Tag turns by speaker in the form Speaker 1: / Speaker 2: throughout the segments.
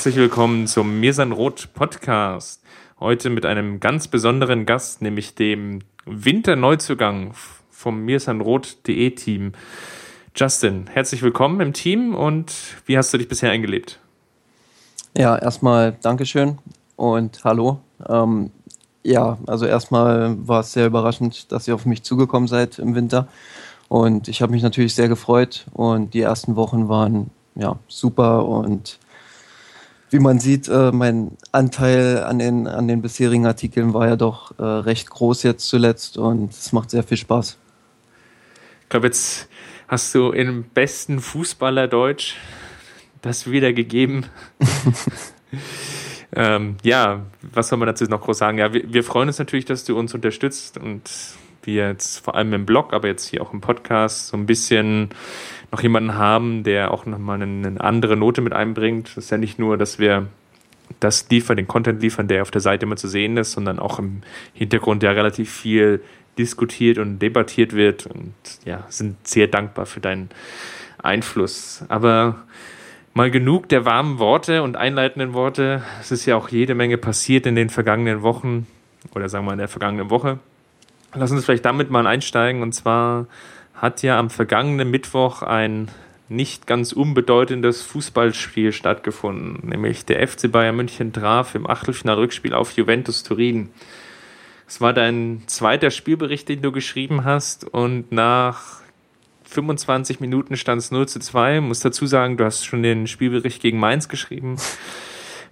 Speaker 1: Herzlich willkommen zum Mirsan Rot Podcast. Heute mit einem ganz besonderen Gast, nämlich dem Winterneuzugang vom mirsanrot.de Team. Justin, herzlich willkommen im Team und wie hast du dich bisher eingelebt?
Speaker 2: Ja, erstmal Dankeschön und hallo. Ähm, ja, also erstmal war es sehr überraschend, dass ihr auf mich zugekommen seid im Winter. Und ich habe mich natürlich sehr gefreut und die ersten Wochen waren ja super und wie man sieht, äh, mein Anteil an den, an den bisherigen Artikeln war ja doch äh, recht groß jetzt zuletzt und es macht sehr viel Spaß.
Speaker 1: Ich glaube, jetzt hast du im besten Fußballerdeutsch das wiedergegeben. ähm, ja, was soll man dazu noch groß sagen? Ja, wir, wir freuen uns natürlich, dass du uns unterstützt und wir jetzt vor allem im Blog, aber jetzt hier auch im Podcast so ein bisschen noch jemanden haben, der auch nochmal eine, eine andere Note mit einbringt. Das ist ja nicht nur, dass wir das liefern, den Content liefern, der auf der Seite immer zu sehen ist, sondern auch im Hintergrund ja relativ viel diskutiert und debattiert wird und ja, sind sehr dankbar für deinen Einfluss. Aber mal genug der warmen Worte und einleitenden Worte. Es ist ja auch jede Menge passiert in den vergangenen Wochen oder sagen wir in der vergangenen Woche. Lass uns vielleicht damit mal einsteigen. Und zwar hat ja am vergangenen Mittwoch ein nicht ganz unbedeutendes Fußballspiel stattgefunden, nämlich der FC Bayern München traf im Achtelfinal-Rückspiel auf Juventus Turin. Es war dein zweiter Spielbericht, den du geschrieben hast und nach 25 Minuten stand es 0 zu 2. Ich muss dazu sagen, du hast schon den Spielbericht gegen Mainz geschrieben.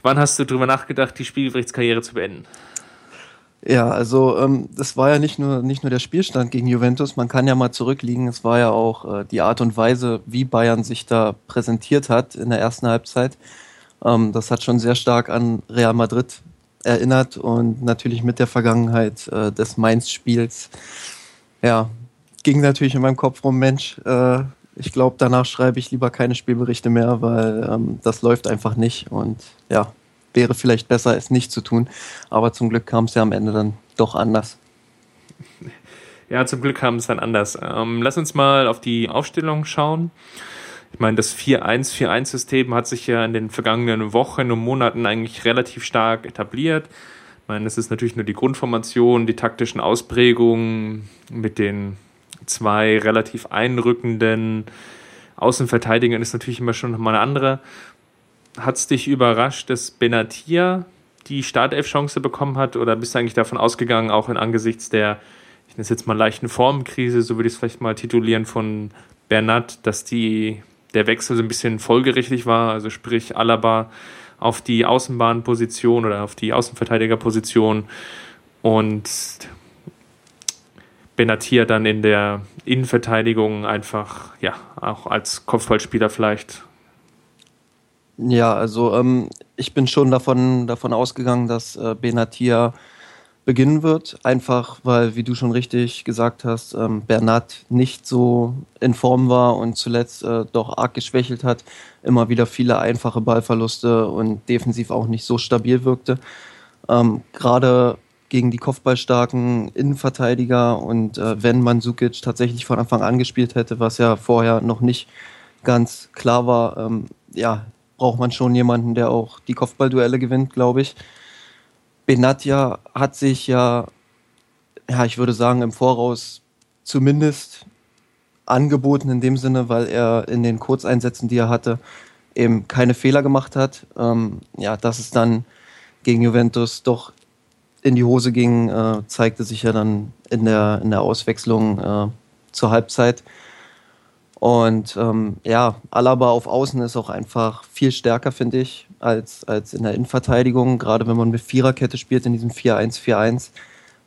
Speaker 1: Wann hast du darüber nachgedacht, die Spielberichtskarriere zu beenden?
Speaker 2: Ja, also ähm, das war ja nicht nur, nicht nur der Spielstand gegen Juventus, man kann ja mal zurückliegen, es war ja auch äh, die Art und Weise, wie Bayern sich da präsentiert hat in der ersten Halbzeit. Ähm, das hat schon sehr stark an Real Madrid erinnert und natürlich mit der Vergangenheit äh, des Mainz-Spiels, ja, ging natürlich in meinem Kopf rum, Mensch, äh, ich glaube, danach schreibe ich lieber keine Spielberichte mehr, weil ähm, das läuft einfach nicht und ja, wäre vielleicht besser, es nicht zu tun. Aber zum Glück kam es ja am Ende dann doch anders.
Speaker 1: Ja, zum Glück kam es dann anders. Ähm, lass uns mal auf die Aufstellung schauen. Ich meine, das 4-1-4-1-System hat sich ja in den vergangenen Wochen und Monaten eigentlich relativ stark etabliert. Ich meine, es ist natürlich nur die Grundformation, die taktischen Ausprägungen mit den zwei relativ einrückenden Außenverteidigern ist natürlich immer schon nochmal eine andere hat es dich überrascht, dass Benatia die Startelf-Chance bekommen hat? Oder bist du eigentlich davon ausgegangen, auch in angesichts der, ich nenne es jetzt mal leichten Formenkrise, so würde ich es vielleicht mal titulieren, von Bernat, dass die, der Wechsel so ein bisschen folgerichtig war, also sprich Alaba auf die Außenbahnposition oder auf die Außenverteidigerposition und Benatia dann in der Innenverteidigung einfach, ja, auch als Kopfballspieler vielleicht
Speaker 2: ja, also ähm, ich bin schon davon, davon ausgegangen, dass äh, Benatia beginnen wird. Einfach weil, wie du schon richtig gesagt hast, ähm, Bernat nicht so in Form war und zuletzt äh, doch arg geschwächelt hat. Immer wieder viele einfache Ballverluste und defensiv auch nicht so stabil wirkte. Ähm, Gerade gegen die kopfballstarken Innenverteidiger und äh, wenn Mandzukic tatsächlich von Anfang an gespielt hätte, was ja vorher noch nicht ganz klar war, ähm, ja, braucht man schon jemanden, der auch die Kopfballduelle gewinnt, glaube ich. Benatia hat sich ja, ja, ich würde sagen, im Voraus zumindest angeboten in dem Sinne, weil er in den Kurzeinsätzen, die er hatte, eben keine Fehler gemacht hat. Ähm, ja, dass es dann gegen Juventus doch in die Hose ging, äh, zeigte sich ja dann in der, in der Auswechslung äh, zur Halbzeit. Und ähm, ja, Alaba auf Außen ist auch einfach viel stärker, finde ich, als, als in der Innenverteidigung. Gerade wenn man mit Viererkette spielt in diesem 4-1-4-1,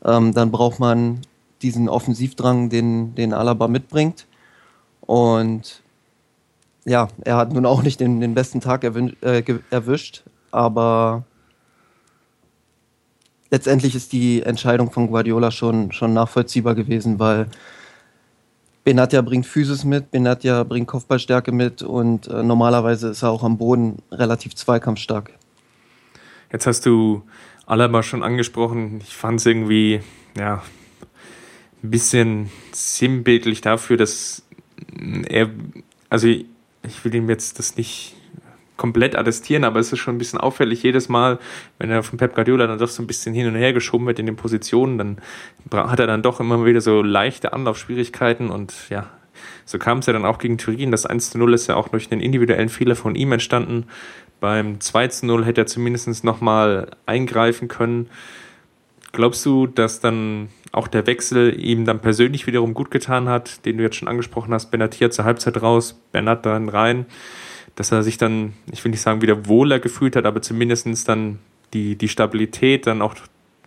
Speaker 2: ähm, dann braucht man diesen Offensivdrang, den, den Alaba mitbringt. Und ja, er hat nun auch nicht den, den besten Tag äh, erwischt, aber letztendlich ist die Entscheidung von Guardiola schon, schon nachvollziehbar gewesen, weil Benatia bringt Physis mit, Benatia bringt Kopfballstärke mit und äh, normalerweise ist er auch am Boden relativ zweikampfstark.
Speaker 1: Jetzt hast du Alaba schon angesprochen. Ich fand es irgendwie, ja, ein bisschen sinnbildlich dafür, dass er, also ich will ihm jetzt das nicht komplett attestieren, aber es ist schon ein bisschen auffällig jedes Mal, wenn er von Pep Guardiola dann doch so ein bisschen hin und her geschoben wird in den Positionen, dann hat er dann doch immer wieder so leichte Anlaufschwierigkeiten und ja, so kam es ja dann auch gegen Turin. Das 1 zu 0 ist ja auch durch einen individuellen Fehler von ihm entstanden. Beim 2 zu 0 hätte er zumindest nochmal eingreifen können. Glaubst du, dass dann auch der Wechsel ihm dann persönlich wiederum gut getan hat, den du jetzt schon angesprochen hast? Benatia zur Halbzeit raus, Bernat dann rein dass er sich dann, ich will nicht sagen, wieder wohler gefühlt hat, aber zumindest dann die, die Stabilität dann auch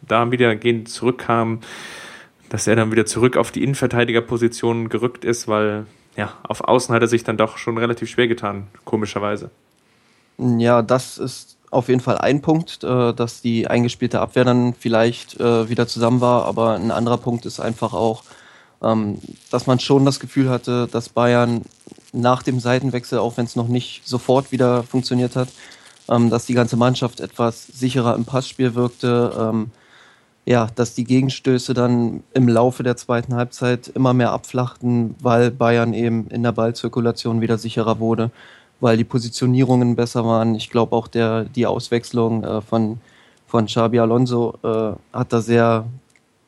Speaker 1: da wieder gehend zurückkam, dass er dann wieder zurück auf die Innenverteidigerposition gerückt ist, weil ja, auf Außen hat er sich dann doch schon relativ schwer getan, komischerweise.
Speaker 2: Ja, das ist auf jeden Fall ein Punkt, äh, dass die eingespielte Abwehr dann vielleicht äh, wieder zusammen war, aber ein anderer Punkt ist einfach auch, ähm, dass man schon das Gefühl hatte, dass Bayern nach dem Seitenwechsel, auch wenn es noch nicht sofort wieder funktioniert hat, ähm, dass die ganze Mannschaft etwas sicherer im Passspiel wirkte. Ähm, ja, dass die Gegenstöße dann im Laufe der zweiten Halbzeit immer mehr abflachten, weil Bayern eben in der Ballzirkulation wieder sicherer wurde, weil die Positionierungen besser waren. Ich glaube auch der, die Auswechslung äh, von, von Xabi Alonso äh, hat da sehr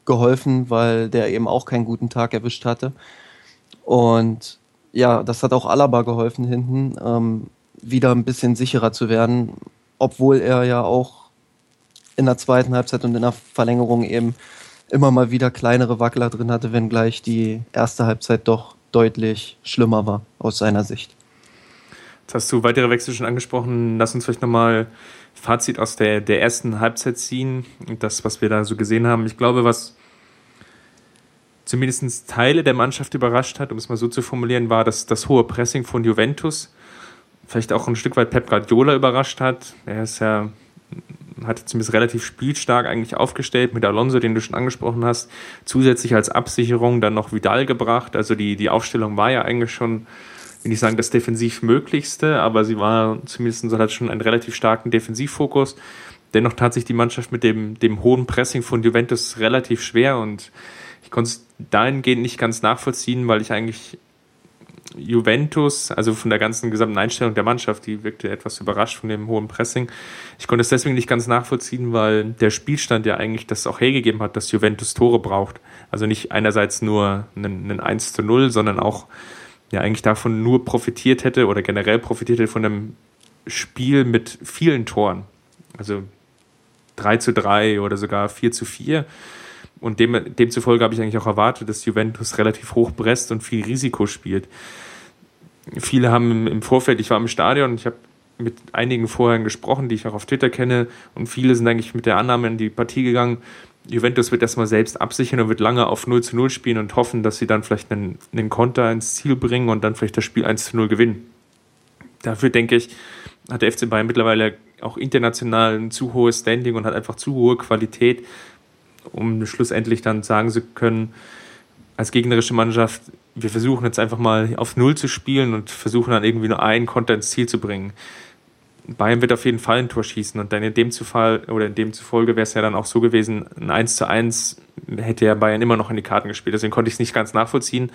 Speaker 2: geholfen, weil der eben auch keinen guten Tag erwischt hatte. Und ja, das hat auch Alaba geholfen hinten, ähm, wieder ein bisschen sicherer zu werden, obwohl er ja auch in der zweiten Halbzeit und in der Verlängerung eben immer mal wieder kleinere Wackler drin hatte, wenngleich die erste Halbzeit doch deutlich schlimmer war aus seiner Sicht.
Speaker 1: Jetzt hast du weitere Wechsel schon angesprochen. Lass uns vielleicht nochmal Fazit aus der, der ersten Halbzeit ziehen das, was wir da so gesehen haben. Ich glaube, was zumindest Teile der Mannschaft überrascht hat, um es mal so zu formulieren, war dass das hohe Pressing von Juventus. Vielleicht auch ein Stück weit Pep Guardiola überrascht hat. Er ist ja, hat zumindest relativ spielstark eigentlich aufgestellt mit Alonso, den du schon angesprochen hast. Zusätzlich als Absicherung dann noch Vidal gebracht. Also die, die Aufstellung war ja eigentlich schon, will ich sagen, das defensiv möglichste, aber sie war zumindest hat schon einen relativ starken Defensivfokus. Dennoch tat sich die Mannschaft mit dem, dem hohen Pressing von Juventus relativ schwer und ich konnte es dahingehend nicht ganz nachvollziehen, weil ich eigentlich Juventus, also von der ganzen gesamten Einstellung der Mannschaft, die wirkte etwas überrascht von dem hohen Pressing. Ich konnte es deswegen nicht ganz nachvollziehen, weil der Spielstand ja eigentlich das auch hergegeben hat, dass Juventus Tore braucht. Also nicht einerseits nur einen, einen 1 zu 0, sondern auch ja eigentlich davon nur profitiert hätte oder generell profitiert hätte von einem Spiel mit vielen Toren. Also 3 zu 3 oder sogar 4 zu 4. Und dem, demzufolge habe ich eigentlich auch erwartet, dass Juventus relativ hoch presst und viel Risiko spielt. Viele haben im Vorfeld, ich war im Stadion, ich habe mit einigen vorher gesprochen, die ich auch auf Twitter kenne, und viele sind eigentlich mit der Annahme in die Partie gegangen, Juventus wird erstmal selbst absichern und wird lange auf 0 zu 0 spielen und hoffen, dass sie dann vielleicht einen, einen Konter ins Ziel bringen und dann vielleicht das Spiel 1 zu 0 gewinnen. Dafür denke ich, hat der FC Bayern mittlerweile auch international ein zu hohes Standing und hat einfach zu hohe Qualität, um schlussendlich dann sagen zu können, als gegnerische Mannschaft, wir versuchen jetzt einfach mal auf Null zu spielen und versuchen dann irgendwie nur einen Konter ins Ziel zu bringen. Bayern wird auf jeden Fall ein Tor schießen und dann in dem Zufall oder in dem zufolge wäre es ja dann auch so gewesen, ein 1 zu 1 hätte ja Bayern immer noch in die Karten gespielt. Deswegen konnte ich es nicht ganz nachvollziehen,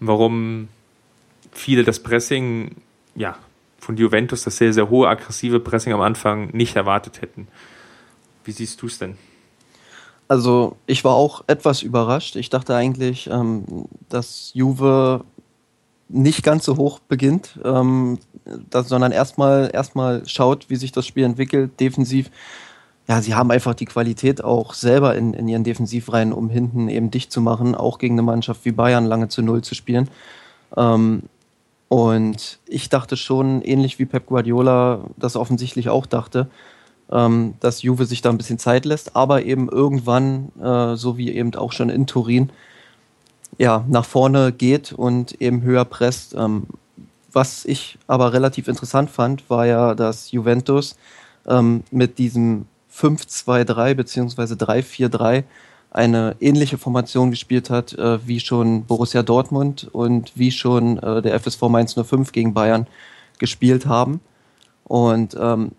Speaker 1: warum viele das Pressing, ja, von Juventus, das sehr, sehr hohe aggressive Pressing am Anfang nicht erwartet hätten. Wie siehst du es denn?
Speaker 2: Also ich war auch etwas überrascht. Ich dachte eigentlich, ähm, dass Juve nicht ganz so hoch beginnt, ähm, das, sondern erstmal erstmal schaut, wie sich das Spiel entwickelt, defensiv. Ja, sie haben einfach die Qualität auch selber in, in ihren Defensivreihen, um hinten eben dicht zu machen, auch gegen eine Mannschaft wie Bayern lange zu Null zu spielen. Ähm, und ich dachte schon, ähnlich wie Pep Guardiola das offensichtlich auch dachte, ähm, dass Juve sich da ein bisschen Zeit lässt, aber eben irgendwann, äh, so wie eben auch schon in Turin, ja, nach vorne geht und eben höher presst. Ähm, was ich aber relativ interessant fand, war ja, dass Juventus ähm, mit diesem 5-2-3 bzw. 3-4-3 eine ähnliche Formation gespielt hat, äh, wie schon Borussia Dortmund und wie schon äh, der FSV Mainz 05 gegen Bayern gespielt haben. Und ähm,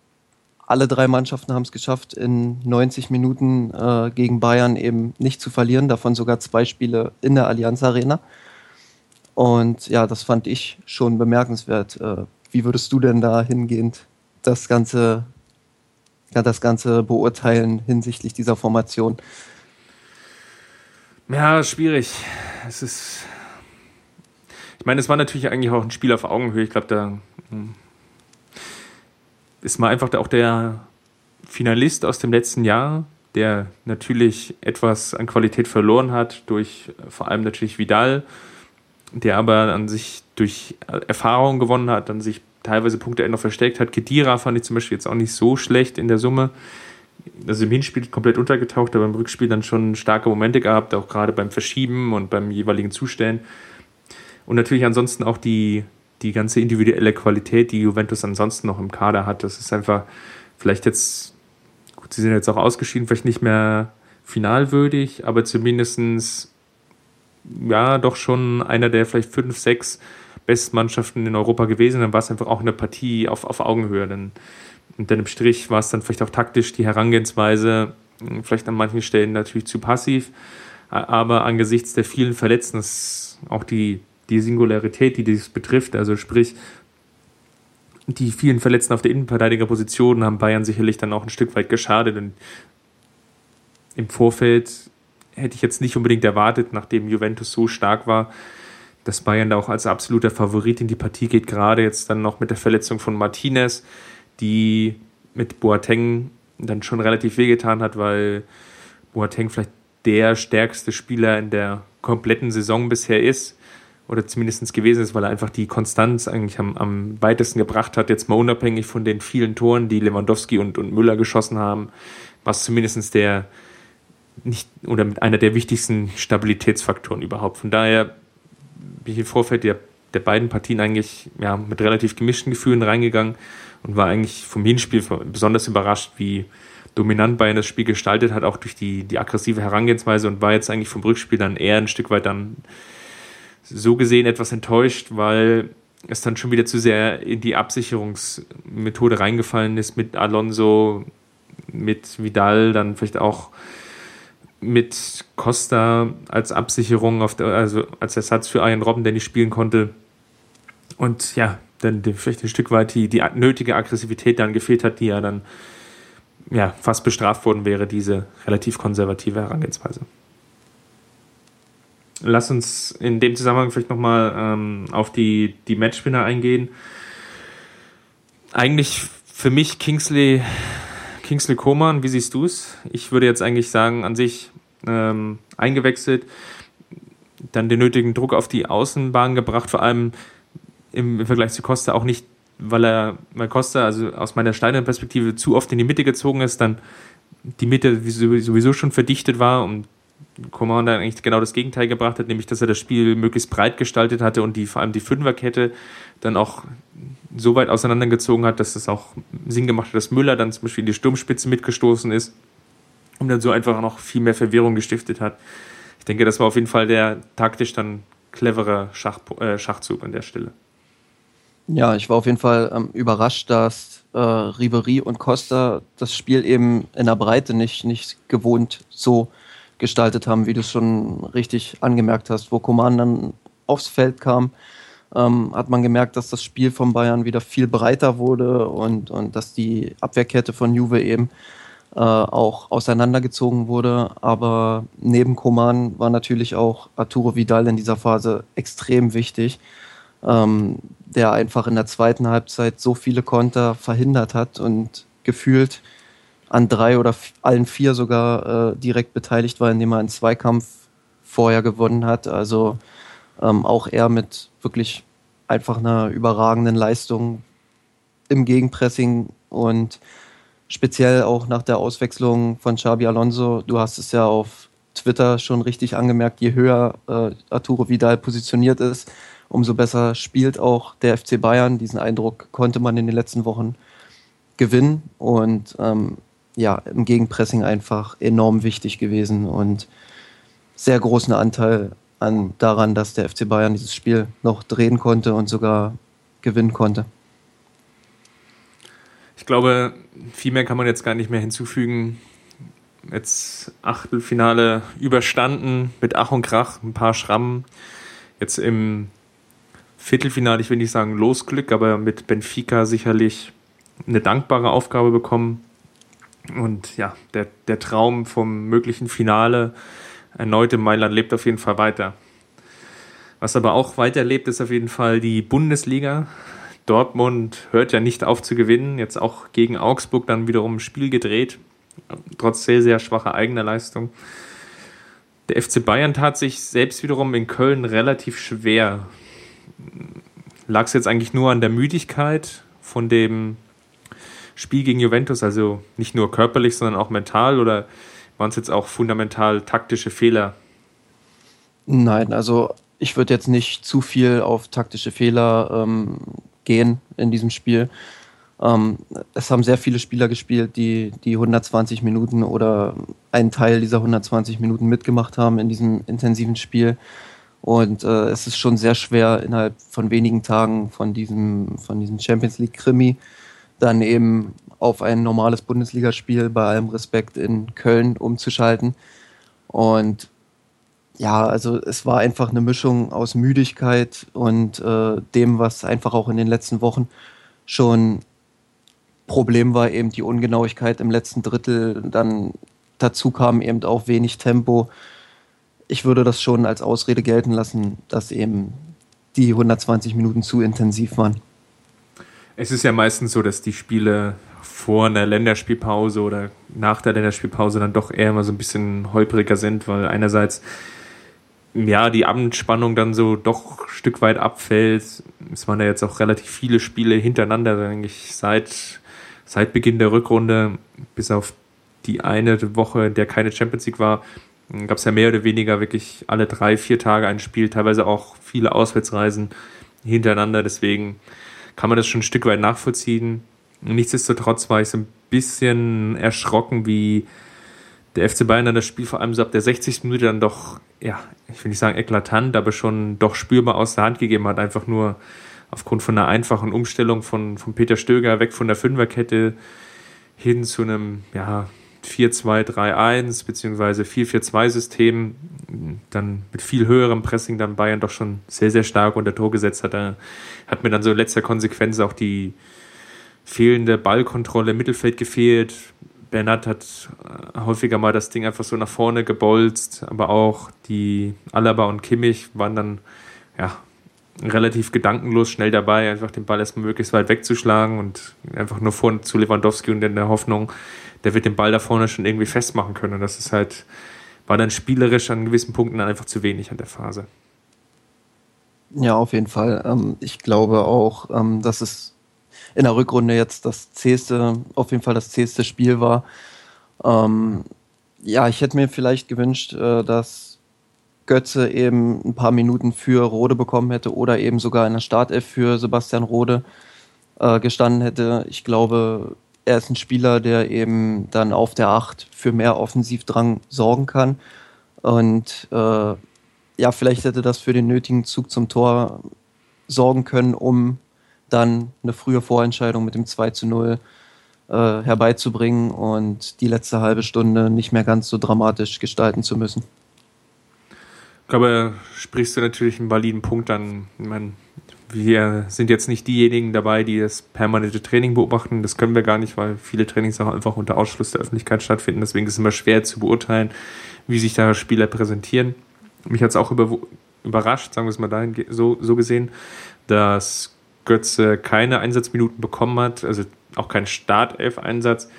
Speaker 2: alle drei Mannschaften haben es geschafft, in 90 Minuten äh, gegen Bayern eben nicht zu verlieren, davon sogar zwei Spiele in der Allianz Arena. Und ja, das fand ich schon bemerkenswert. Äh, wie würdest du denn da hingehend das Ganze, ja, das Ganze beurteilen hinsichtlich dieser Formation?
Speaker 1: Ja, schwierig. Es ist. Ich meine, es war natürlich eigentlich auch ein Spiel auf Augenhöhe. Ich glaube, da ist mal einfach auch der Finalist aus dem letzten Jahr, der natürlich etwas an Qualität verloren hat, durch vor allem natürlich Vidal, der aber an sich durch Erfahrung gewonnen hat, dann sich teilweise Punkte noch versteckt hat. Kedira fand ich zum Beispiel jetzt auch nicht so schlecht in der Summe also im Hinspiel komplett untergetaucht, aber im Rückspiel dann schon starke Momente gehabt, auch gerade beim Verschieben und beim jeweiligen Zustellen. Und natürlich ansonsten auch die, die ganze individuelle Qualität, die Juventus ansonsten noch im Kader hat. Das ist einfach vielleicht jetzt, gut, sie sind jetzt auch ausgeschieden, vielleicht nicht mehr finalwürdig, aber zumindestens ja, doch schon einer der vielleicht fünf, sechs Bestmannschaften in Europa gewesen. Dann war es einfach auch eine Partie auf, auf Augenhöhe. Dann und dann im Strich war es dann vielleicht auch taktisch die Herangehensweise, hm, vielleicht an manchen Stellen natürlich zu passiv, aber angesichts der vielen Verletzten, auch die, die Singularität, die dies betrifft, also sprich, die vielen Verletzten auf der Innenverteidigerposition haben Bayern sicherlich dann auch ein Stück weit geschadet. Und im Vorfeld hätte ich jetzt nicht unbedingt erwartet, nachdem Juventus so stark war, dass Bayern da auch als absoluter Favorit in die Partie geht, gerade jetzt dann noch mit der Verletzung von Martinez die mit Boateng dann schon relativ wehgetan hat, weil Boateng vielleicht der stärkste Spieler in der kompletten Saison bisher ist oder zumindest gewesen ist, weil er einfach die Konstanz eigentlich am, am weitesten gebracht hat, jetzt mal unabhängig von den vielen Toren, die Lewandowski und, und Müller geschossen haben, was zumindest der nicht oder einer der wichtigsten Stabilitätsfaktoren überhaupt. Von daher bin ich im Vorfeld der, der beiden Partien eigentlich ja, mit relativ gemischten Gefühlen reingegangen und war eigentlich vom Hinspiel besonders überrascht, wie dominant Bayern das Spiel gestaltet hat, auch durch die, die aggressive Herangehensweise und war jetzt eigentlich vom Rückspiel dann eher ein Stück weit dann so gesehen etwas enttäuscht, weil es dann schon wieder zu sehr in die Absicherungsmethode reingefallen ist mit Alonso, mit Vidal, dann vielleicht auch mit Costa als Absicherung, auf der, also als Ersatz für Ian Robben, der nicht spielen konnte. Und ja, dann vielleicht ein Stück weit die, die nötige Aggressivität dann gefehlt hat, die ja dann ja, fast bestraft worden wäre, diese relativ konservative Herangehensweise. Lass uns in dem Zusammenhang vielleicht nochmal ähm, auf die, die Matchwinner eingehen. Eigentlich für mich Kingsley, Kingsley Coman, wie siehst du es? Ich würde jetzt eigentlich sagen, an sich ähm, eingewechselt, dann den nötigen Druck auf die Außenbahn gebracht, vor allem im Vergleich zu Costa auch nicht, weil er, weil Costa, also aus meiner steinigen Perspektive, zu oft in die Mitte gezogen ist, dann die Mitte sowieso schon verdichtet war und Coman dann eigentlich genau das Gegenteil gebracht hat, nämlich dass er das Spiel möglichst breit gestaltet hatte und die vor allem die Fünferkette dann auch so weit auseinandergezogen hat, dass es auch Sinn gemacht hat, dass Müller dann zum Beispiel in die Sturmspitze mitgestoßen ist und dann so einfach noch viel mehr Verwirrung gestiftet hat. Ich denke, das war auf jeden Fall der taktisch dann clevere Schach, äh, Schachzug an der Stelle.
Speaker 2: Ja, ich war auf jeden Fall ähm, überrascht, dass äh, Ribery und Costa das Spiel eben in der Breite nicht, nicht gewohnt so gestaltet haben, wie du es schon richtig angemerkt hast. Wo Coman dann aufs Feld kam, ähm, hat man gemerkt, dass das Spiel von Bayern wieder viel breiter wurde und, und dass die Abwehrkette von Juve eben äh, auch auseinandergezogen wurde. Aber neben Coman war natürlich auch Arturo Vidal in dieser Phase extrem wichtig ähm, der einfach in der zweiten Halbzeit so viele Konter verhindert hat und gefühlt an drei oder allen vier sogar äh, direkt beteiligt war, indem er einen Zweikampf vorher gewonnen hat. Also ähm, auch er mit wirklich einfach einer überragenden Leistung im Gegenpressing und speziell auch nach der Auswechslung von Xabi Alonso. Du hast es ja auf Twitter schon richtig angemerkt, je höher äh, Arturo Vidal positioniert ist, umso besser spielt auch der FC Bayern. Diesen Eindruck konnte man in den letzten Wochen gewinnen. Und ähm, ja, im Gegenpressing einfach enorm wichtig gewesen und sehr großen Anteil an, daran, dass der FC Bayern dieses Spiel noch drehen konnte und sogar gewinnen konnte.
Speaker 1: Ich glaube, viel mehr kann man jetzt gar nicht mehr hinzufügen. Jetzt Achtelfinale überstanden mit Ach und Krach, ein paar Schrammen. Jetzt im Viertelfinale, ich will nicht sagen Losglück, aber mit Benfica sicherlich eine dankbare Aufgabe bekommen. Und ja, der, der Traum vom möglichen Finale erneut in Mailand lebt auf jeden Fall weiter. Was aber auch weiterlebt, ist auf jeden Fall die Bundesliga. Dortmund hört ja nicht auf zu gewinnen. Jetzt auch gegen Augsburg dann wiederum ein Spiel gedreht. Trotz sehr, sehr schwacher eigener Leistung. Der FC Bayern tat sich selbst wiederum in Köln relativ schwer. Lag es jetzt eigentlich nur an der Müdigkeit von dem Spiel gegen Juventus, also nicht nur körperlich, sondern auch mental oder waren es jetzt auch fundamental taktische Fehler?
Speaker 2: Nein, also ich würde jetzt nicht zu viel auf taktische Fehler ähm, gehen in diesem Spiel. Ähm, es haben sehr viele Spieler gespielt, die die 120 Minuten oder einen Teil dieser 120 Minuten mitgemacht haben in diesem intensiven Spiel. Und äh, es ist schon sehr schwer, innerhalb von wenigen Tagen von diesem, von diesem Champions League Krimi dann eben auf ein normales Bundesligaspiel bei allem Respekt in Köln umzuschalten. Und ja, also es war einfach eine Mischung aus Müdigkeit und äh, dem, was einfach auch in den letzten Wochen schon Problem war, eben die Ungenauigkeit im letzten Drittel. Dann dazu kam eben auch wenig Tempo. Ich würde das schon als Ausrede gelten lassen, dass eben die 120 Minuten zu intensiv waren.
Speaker 1: Es ist ja meistens so, dass die Spiele vor einer Länderspielpause oder nach der Länderspielpause dann doch eher mal so ein bisschen holpriger sind, weil einerseits ja die Abendspannung dann so doch ein Stück weit abfällt. Es waren ja jetzt auch relativ viele Spiele hintereinander, eigentlich seit, seit Beginn der Rückrunde, bis auf die eine Woche, in der keine Champions League war, gab es ja mehr oder weniger wirklich alle drei, vier Tage ein Spiel, teilweise auch viele Auswärtsreisen hintereinander. Deswegen kann man das schon ein Stück weit nachvollziehen. Nichtsdestotrotz war ich so ein bisschen erschrocken, wie der FC Bayern dann das Spiel vor allem so ab der 60. Minute dann doch, ja, ich will nicht sagen eklatant, aber schon doch spürbar aus der Hand gegeben hat. Einfach nur aufgrund von einer einfachen Umstellung von, von Peter Stöger weg von der Fünferkette hin zu einem, ja, 4-2-3-1 beziehungsweise 4-4-2-System, dann mit viel höherem Pressing dann Bayern doch schon sehr, sehr stark unter Tor gesetzt hat. Da hat mir dann so in letzter Konsequenz auch die fehlende Ballkontrolle im Mittelfeld gefehlt. Bernat hat äh, häufiger mal das Ding einfach so nach vorne gebolzt, aber auch die Alaba und Kimmich waren dann ja, relativ gedankenlos schnell dabei, einfach den Ball erstmal möglichst weit wegzuschlagen und einfach nur vor zu Lewandowski und in der Hoffnung, der wird den Ball da vorne schon irgendwie festmachen können. Und das ist halt, war dann spielerisch an gewissen Punkten dann einfach zu wenig an der Phase.
Speaker 2: Ja, auf jeden Fall. Ähm, ich glaube auch, ähm, dass es in der Rückrunde jetzt das zähste, auf jeden Fall das zähste Spiel war. Ähm, ja, ich hätte mir vielleicht gewünscht, äh, dass Götze eben ein paar Minuten für Rode bekommen hätte oder eben sogar in der Startelf für Sebastian Rode äh, gestanden hätte. Ich glaube, er ist ein Spieler, der eben dann auf der Acht für mehr Offensivdrang sorgen kann. Und äh, ja, vielleicht hätte das für den nötigen Zug zum Tor sorgen können, um dann eine frühe Vorentscheidung mit dem 2 zu 0 äh, herbeizubringen und die letzte halbe Stunde nicht mehr ganz so dramatisch gestalten zu müssen.
Speaker 1: Ich glaube, sprichst du natürlich einen validen Punkt an. Ich meine, wir sind jetzt nicht diejenigen dabei, die das permanente Training beobachten. Das können wir gar nicht, weil viele Trainings auch einfach unter Ausschluss der Öffentlichkeit stattfinden. Deswegen ist es immer schwer zu beurteilen, wie sich da Spieler präsentieren. Mich hat es auch über, überrascht, sagen wir es mal dahin so, so gesehen, dass Götze keine Einsatzminuten bekommen hat, also auch keinen Startelf-Einsatz.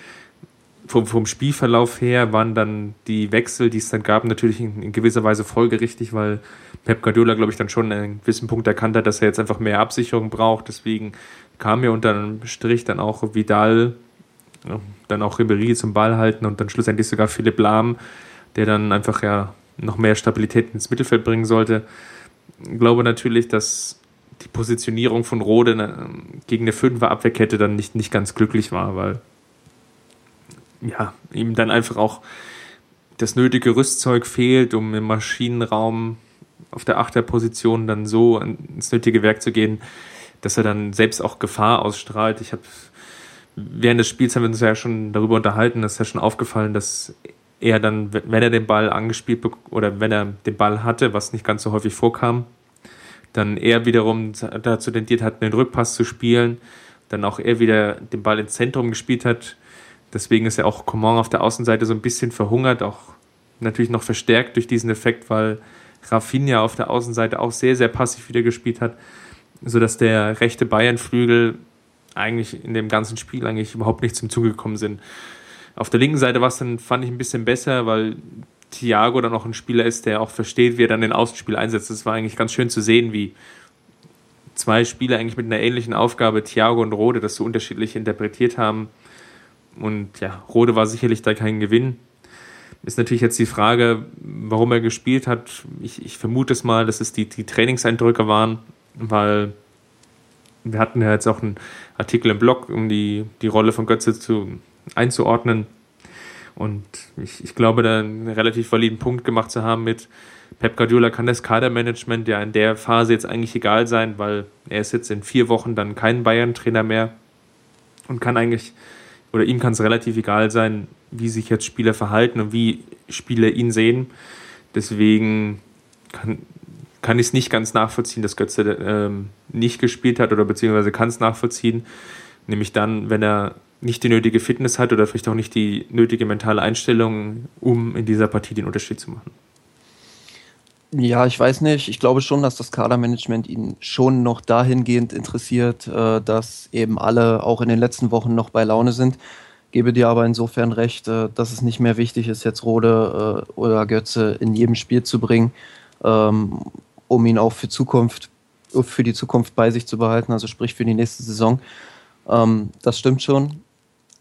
Speaker 1: Vom, vom, Spielverlauf her waren dann die Wechsel, die es dann gab, natürlich in, in gewisser Weise folgerichtig, weil Pep Guardiola, glaube ich, dann schon einen gewissen Punkt erkannt hat, dass er jetzt einfach mehr Absicherung braucht. Deswegen kam ja unter einem Strich dann auch Vidal, dann auch Ribéry zum Ball halten und dann schlussendlich sogar Philipp Lahm, der dann einfach ja noch mehr Stabilität ins Mittelfeld bringen sollte. Ich glaube natürlich, dass die Positionierung von Rode gegen eine Fünfer Abwehrkette dann nicht, nicht ganz glücklich war, weil ja, ihm dann einfach auch das nötige Rüstzeug fehlt, um im Maschinenraum auf der Achterposition dann so ins nötige Werk zu gehen, dass er dann selbst auch Gefahr ausstrahlt. Ich habe während des Spiels haben wir uns ja schon darüber unterhalten, das ist ja schon aufgefallen, dass er dann, wenn er den Ball angespielt oder wenn er den Ball hatte, was nicht ganz so häufig vorkam, dann er wiederum dazu tendiert hat, einen Rückpass zu spielen, dann auch er wieder den Ball ins Zentrum gespielt hat. Deswegen ist ja auch Coman auf der Außenseite so ein bisschen verhungert, auch natürlich noch verstärkt durch diesen Effekt, weil Rafinha auf der Außenseite auch sehr, sehr passiv wieder gespielt hat, sodass der rechte Bayern-Flügel eigentlich in dem ganzen Spiel eigentlich überhaupt nicht zum Zuge gekommen sind. Auf der linken Seite war es dann, fand ich, ein bisschen besser, weil Thiago dann auch ein Spieler ist, der auch versteht, wie er dann den Außenspiel einsetzt. Das war eigentlich ganz schön zu sehen, wie zwei Spieler eigentlich mit einer ähnlichen Aufgabe, Thiago und Rode, das so unterschiedlich interpretiert haben. Und ja, Rode war sicherlich da kein Gewinn. Ist natürlich jetzt die Frage, warum er gespielt hat. Ich, ich vermute es mal, dass es die, die Trainingseindrücke waren, weil wir hatten ja jetzt auch einen Artikel im Blog, um die, die Rolle von Götze zu, einzuordnen. Und ich, ich glaube, da einen relativ validen Punkt gemacht zu haben mit Pep Guardiola kann das Kadermanagement ja in der Phase jetzt eigentlich egal sein, weil er ist jetzt in vier Wochen dann kein Bayern-Trainer mehr und kann eigentlich, oder ihm kann es relativ egal sein, wie sich jetzt Spieler verhalten und wie Spieler ihn sehen. Deswegen kann, kann ich es nicht ganz nachvollziehen, dass Götze ähm, nicht gespielt hat oder beziehungsweise kann es nachvollziehen. Nämlich dann, wenn er nicht die nötige Fitness hat oder vielleicht auch nicht die nötige mentale Einstellung, um in dieser Partie den Unterschied zu machen.
Speaker 2: Ja, ich weiß nicht. Ich glaube schon, dass das Kadermanagement ihn schon noch dahingehend interessiert, äh, dass eben alle auch in den letzten Wochen noch bei Laune sind. Gebe dir aber insofern recht, äh, dass es nicht mehr wichtig ist, jetzt Rode äh, oder Götze in jedem Spiel zu bringen. Ähm, um ihn auch für Zukunft, für die Zukunft bei sich zu behalten, also sprich für die nächste Saison. Ähm, das stimmt schon.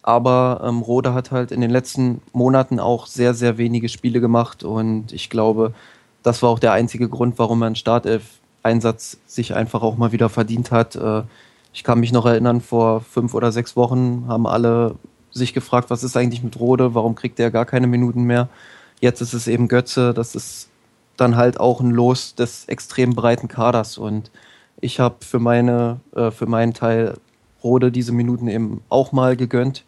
Speaker 2: Aber ähm, Rode hat halt in den letzten Monaten auch sehr, sehr wenige Spiele gemacht und ich glaube, das war auch der einzige Grund, warum er Startelf-Einsatz sich einfach auch mal wieder verdient hat. Äh, ich kann mich noch erinnern, vor fünf oder sechs Wochen haben alle sich gefragt, was ist eigentlich mit Rode, warum kriegt er gar keine Minuten mehr. Jetzt ist es eben Götze, das ist dann halt auch ein Los des extrem breiten Kaders. Und ich habe für, meine, äh, für meinen Teil Rode diese Minuten eben auch mal gegönnt.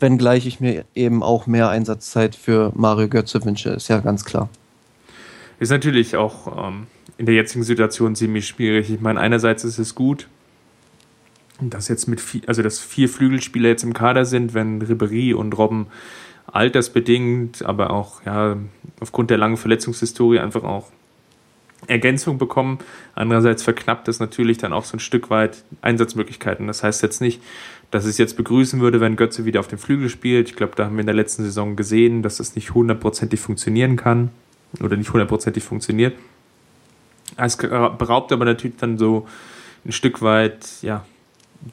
Speaker 2: Wenngleich ich mir eben auch mehr Einsatzzeit für Mario Götze wünsche, ist ja ganz klar.
Speaker 1: Ist natürlich auch ähm, in der jetzigen Situation ziemlich schwierig. Ich meine, einerseits ist es gut, dass jetzt mit vier, also dass vier Flügelspieler jetzt im Kader sind, wenn Ribery und Robben altersbedingt, aber auch ja, aufgrund der langen Verletzungshistorie einfach auch Ergänzung bekommen. Andererseits verknappt das natürlich dann auch so ein Stück weit Einsatzmöglichkeiten. Das heißt jetzt nicht, dass es jetzt begrüßen würde, wenn Götze wieder auf dem Flügel spielt. Ich glaube, da haben wir in der letzten Saison gesehen, dass das nicht hundertprozentig funktionieren kann oder nicht hundertprozentig funktioniert. Es beraubt aber natürlich dann so ein Stück weit, ja,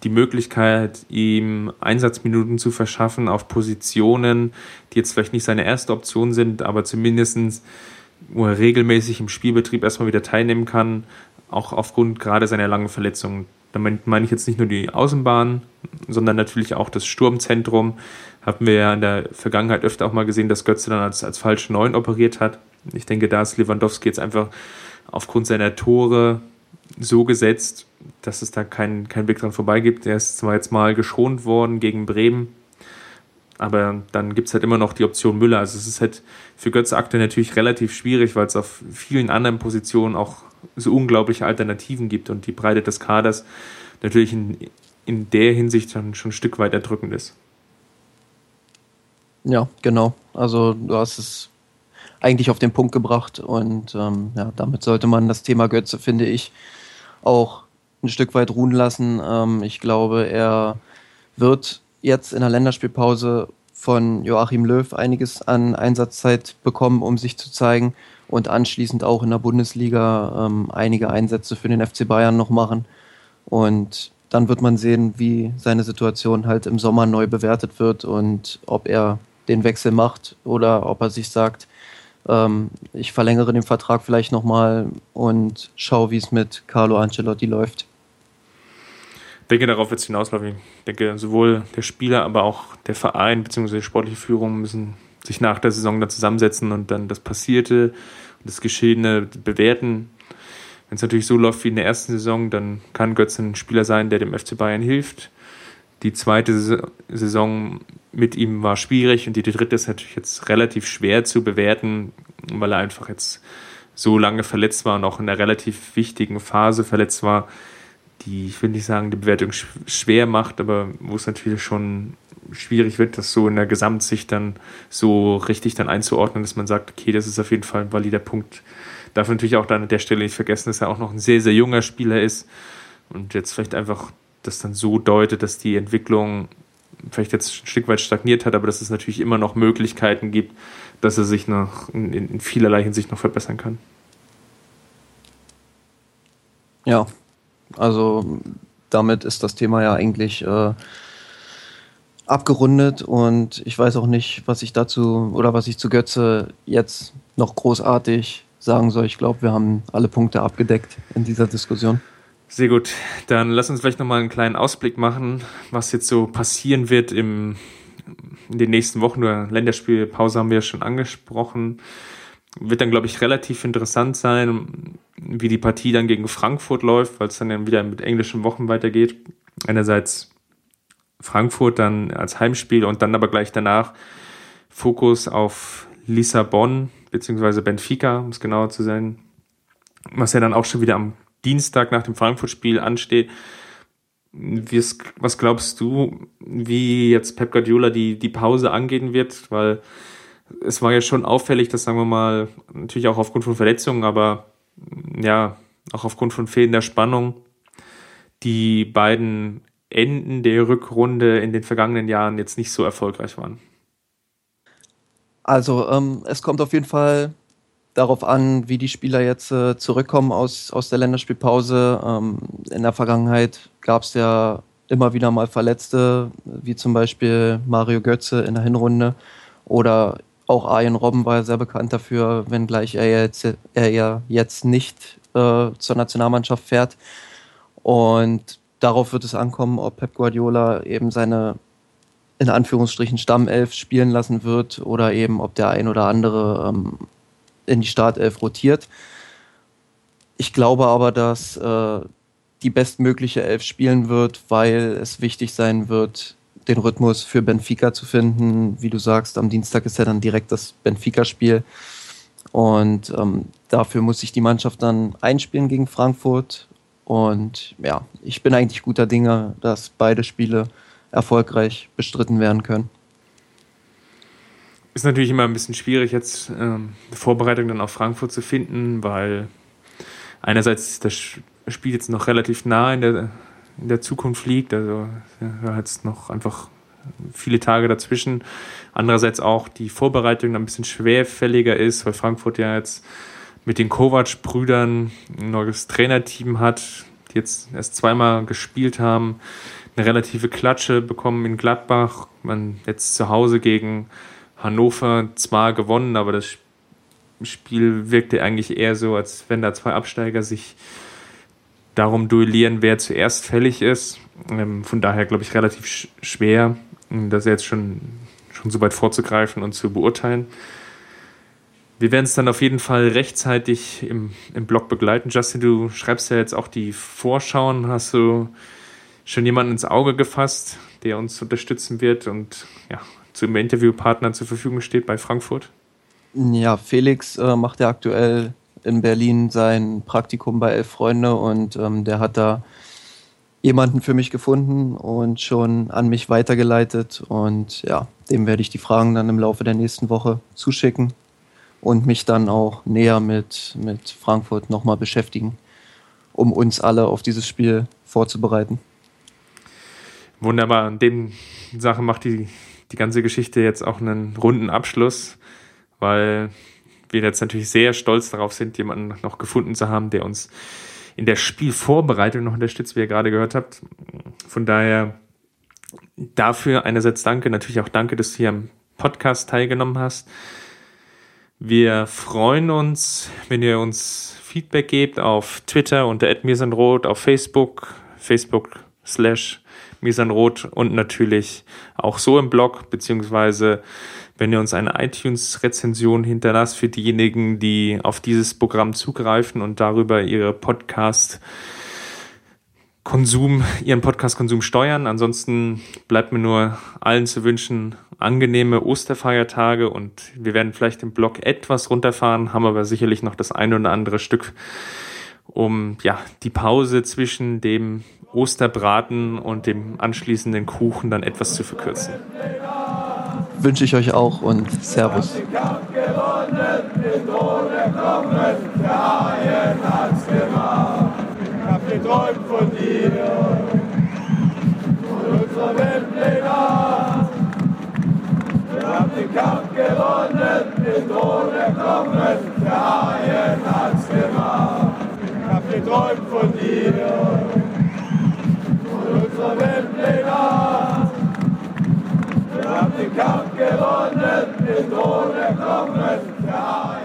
Speaker 1: die Möglichkeit, ihm Einsatzminuten zu verschaffen auf Positionen, die jetzt vielleicht nicht seine erste Option sind, aber zumindest wo er regelmäßig im Spielbetrieb erstmal wieder teilnehmen kann, auch aufgrund gerade seiner langen Verletzungen. Damit meine ich jetzt nicht nur die Außenbahn, sondern natürlich auch das Sturmzentrum. Haben wir ja in der Vergangenheit öfter auch mal gesehen, dass Götze dann als, als falsche Neun operiert hat. Ich denke, da ist Lewandowski jetzt einfach aufgrund seiner Tore so gesetzt, dass es da keinen kein Weg dran vorbei gibt. Er ist zwar jetzt mal geschont worden gegen Bremen, aber dann gibt es halt immer noch die Option Müller. Also es ist halt für Götze aktuell natürlich relativ schwierig, weil es auf vielen anderen Positionen auch so unglaubliche Alternativen gibt und die Breite des Kaders natürlich in, in der Hinsicht dann schon ein Stück weit erdrückend ist.
Speaker 2: Ja, genau. Also du hast es eigentlich auf den Punkt gebracht und ähm, ja, damit sollte man das Thema Götze, finde ich, auch ein Stück weit ruhen lassen. Ähm, ich glaube, er wird jetzt in der Länderspielpause von Joachim Löw einiges an Einsatzzeit bekommen, um sich zu zeigen und anschließend auch in der Bundesliga ähm, einige Einsätze für den FC Bayern noch machen. Und dann wird man sehen, wie seine Situation halt im Sommer neu bewertet wird und ob er den Wechsel macht oder ob er sich sagt, ähm, ich verlängere den Vertrag vielleicht nochmal und schaue, wie es mit Carlo Ancelotti läuft
Speaker 1: denke, darauf wird es hinauslaufen. Ich denke, sowohl der Spieler, aber auch der Verein bzw. die sportliche Führung müssen sich nach der Saison dann zusammensetzen und dann das Passierte und das Geschehene bewerten. Wenn es natürlich so läuft wie in der ersten Saison, dann kann Götze ein Spieler sein, der dem FC Bayern hilft. Die zweite Saison mit ihm war schwierig und die dritte ist natürlich jetzt relativ schwer zu bewerten, weil er einfach jetzt so lange verletzt war und auch in einer relativ wichtigen Phase verletzt war, die, ich will nicht sagen, die Bewertung schwer macht, aber wo es natürlich schon schwierig wird, das so in der Gesamtsicht dann so richtig dann einzuordnen, dass man sagt, okay, das ist auf jeden Fall ein valider Punkt. Darf natürlich auch dann an der Stelle nicht vergessen, dass er auch noch ein sehr, sehr junger Spieler ist und jetzt vielleicht einfach das dann so deutet, dass die Entwicklung vielleicht jetzt ein Stück weit stagniert hat, aber dass es natürlich immer noch Möglichkeiten gibt, dass er sich noch in, in vielerlei Hinsicht noch verbessern kann.
Speaker 2: Ja, also damit ist das Thema ja eigentlich äh, abgerundet und ich weiß auch nicht, was ich dazu oder was ich zu Götze jetzt noch großartig sagen soll. Ich glaube, wir haben alle Punkte abgedeckt in dieser Diskussion.
Speaker 1: Sehr gut. Dann lass uns vielleicht nochmal einen kleinen Ausblick machen, was jetzt so passieren wird im, in den nächsten Wochen. Nur Länderspielpause haben wir ja schon angesprochen. Wird dann, glaube ich, relativ interessant sein, wie die Partie dann gegen Frankfurt läuft, weil es dann ja wieder mit englischen Wochen weitergeht. Einerseits Frankfurt dann als Heimspiel und dann aber gleich danach Fokus auf Lissabon beziehungsweise Benfica, um es genauer zu sein, was ja dann auch schon wieder am Dienstag nach dem Frankfurt-Spiel ansteht. Was glaubst du, wie jetzt Pep Guardiola die, die Pause angehen wird? Weil es war ja schon auffällig, dass sagen wir mal, natürlich auch aufgrund von Verletzungen, aber ja, auch aufgrund von fehlender Spannung, die beiden Enden der Rückrunde in den vergangenen Jahren jetzt nicht so erfolgreich waren.
Speaker 2: Also ähm, es kommt auf jeden Fall darauf an, wie die Spieler jetzt äh, zurückkommen aus, aus der Länderspielpause. Ähm, in der Vergangenheit gab es ja immer wieder mal Verletzte, wie zum Beispiel Mario Götze in der Hinrunde oder auch Arjen Robben war ja sehr bekannt dafür, wenngleich er jetzt, er ja jetzt nicht äh, zur Nationalmannschaft fährt. Und darauf wird es ankommen, ob Pep Guardiola eben seine in Anführungsstrichen Stammelf spielen lassen wird oder eben ob der ein oder andere ähm, in die Startelf rotiert. Ich glaube aber, dass äh, die bestmögliche Elf spielen wird, weil es wichtig sein wird, den Rhythmus für Benfica zu finden. Wie du sagst, am Dienstag ist ja dann direkt das Benfica-Spiel. Und ähm, dafür muss sich die Mannschaft dann einspielen gegen Frankfurt. Und ja, ich bin eigentlich guter Dinge, dass beide Spiele erfolgreich bestritten werden können.
Speaker 1: Ist natürlich immer ein bisschen schwierig, jetzt ähm, Vorbereitung dann auf Frankfurt zu finden, weil einerseits das Spiel jetzt noch relativ nah in der, in der Zukunft liegt, also ja, jetzt noch einfach viele Tage dazwischen. Andererseits auch die Vorbereitung ein bisschen schwerfälliger ist, weil Frankfurt ja jetzt mit den Kovac-Brüdern ein neues Trainerteam hat, die jetzt erst zweimal gespielt haben eine relative Klatsche bekommen in Gladbach. Man jetzt zu Hause gegen Hannover zwar gewonnen, aber das Spiel wirkte eigentlich eher so, als wenn da zwei Absteiger sich darum duellieren, wer zuerst fällig ist. Ähm, von daher glaube ich relativ schwer, das jetzt schon, schon so weit vorzugreifen und zu beurteilen. Wir werden es dann auf jeden Fall rechtzeitig im, im Blog begleiten. Justin, du schreibst ja jetzt auch die Vorschauen. Hast du schon jemanden ins Auge gefasst, der uns unterstützen wird und ja, zum Interviewpartner zur Verfügung steht bei Frankfurt?
Speaker 2: Ja, Felix äh, macht ja aktuell in Berlin sein Praktikum bei Elf Freunde und ähm, der hat da jemanden für mich gefunden und schon an mich weitergeleitet und ja, dem werde ich die Fragen dann im Laufe der nächsten Woche zuschicken und mich dann auch näher mit, mit Frankfurt nochmal beschäftigen, um uns alle auf dieses Spiel vorzubereiten.
Speaker 1: Wunderbar. In dem Sache macht die, die ganze Geschichte jetzt auch einen runden Abschluss, weil wir jetzt natürlich sehr stolz darauf sind, jemanden noch gefunden zu haben, der uns in der Spielvorbereitung noch unterstützt, wie ihr gerade gehört habt. Von daher dafür einerseits danke, natürlich auch danke, dass du hier am Podcast teilgenommen hast. Wir freuen uns, wenn ihr uns Feedback gebt auf Twitter unter @mirsanrot, auf Facebook, Facebook slash Misanrot und natürlich auch so im Blog, beziehungsweise wenn ihr uns eine iTunes-Rezension hinterlasst für diejenigen, die auf dieses Programm zugreifen und darüber ihre Podcast- Konsum, ihren Podcast-Konsum steuern. Ansonsten bleibt mir nur allen zu wünschen, angenehme Osterfeiertage und wir werden vielleicht im Blog etwas runterfahren, haben aber sicherlich noch das eine oder andere Stück, um ja die Pause zwischen dem Osterbraten und dem anschließenden Kuchen dann etwas zu verkürzen.
Speaker 2: Wünsche ich euch auch und Servus.
Speaker 3: Ich hab geträumt von dir, von unserer Weltpläne. Wir haben den Kampf gewonnen, den Thron erklommen, der Haien hat's gemacht wir träumen von dir. Von unserer Welt den Arm. Wir haben den Kampf gewonnen, den Thron erklommen, der Arm.